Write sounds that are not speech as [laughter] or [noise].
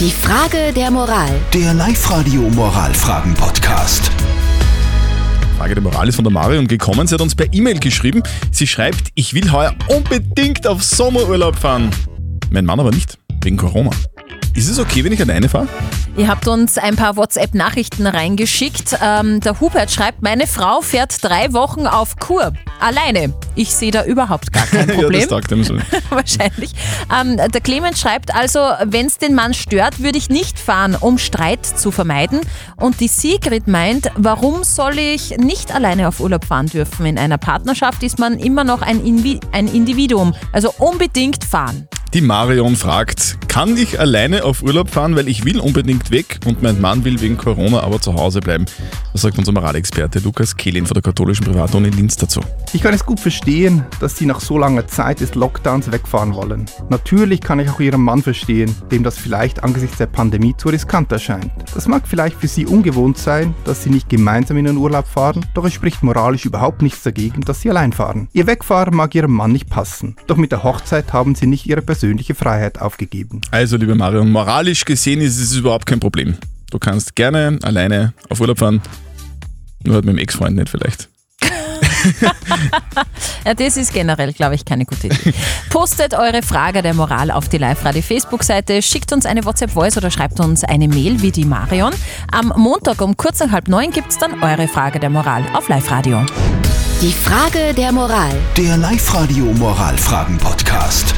Die Frage der Moral. Der Live-Radio Moralfragen-Podcast. Frage der Moral ist von der Marion gekommen. Sie hat uns per E-Mail geschrieben. Sie schreibt, ich will heuer unbedingt auf Sommerurlaub fahren. Mein Mann aber nicht, wegen Corona. Ist es okay, wenn ich alleine fahre? Ihr habt uns ein paar WhatsApp-Nachrichten reingeschickt. Ähm, der Hubert schreibt, meine Frau fährt drei Wochen auf Kur. Alleine. Ich sehe da überhaupt gar kein [laughs] ja, Problem. das taugt ihm so. [laughs] Wahrscheinlich. Ähm, der Clemens schreibt also, wenn es den Mann stört, würde ich nicht fahren, um Streit zu vermeiden. Und die Sigrid meint, warum soll ich nicht alleine auf Urlaub fahren dürfen? In einer Partnerschaft ist man immer noch ein, Invi ein Individuum. Also unbedingt fahren. Die Marion fragt, kann ich alleine auf Urlaub fahren, weil ich will unbedingt weg und mein Mann will wegen Corona aber zu Hause bleiben? Was sagt unser Moralexperte Lukas Kehlin von der katholischen Privatuni Linz dazu? Ich kann es gut verstehen, dass Sie nach so langer Zeit des Lockdowns wegfahren wollen. Natürlich kann ich auch Ihren Mann verstehen, dem das vielleicht angesichts der Pandemie zu riskant erscheint. Das mag vielleicht für Sie ungewohnt sein, dass Sie nicht gemeinsam in den Urlaub fahren, doch es spricht moralisch überhaupt nichts dagegen, dass Sie allein fahren. Ihr Wegfahren mag Ihrem Mann nicht passen, doch mit der Hochzeit haben Sie nicht Ihre persönliche Freiheit aufgegeben. Also, liebe Marion, moralisch gesehen ist es überhaupt kein Problem. Du kannst gerne alleine auf Urlaub fahren, nur halt mit dem Ex-Freund nicht vielleicht. [laughs] Ja, das ist generell, glaube ich, keine gute Idee. Postet eure Frage der Moral auf die Live-Radio-Facebook-Seite, schickt uns eine WhatsApp-Voice oder schreibt uns eine Mail wie die Marion. Am Montag um kurz nach halb neun gibt es dann eure Frage der Moral auf Live-Radio. Die Frage der Moral. Der Live-Radio Moralfragen-Podcast.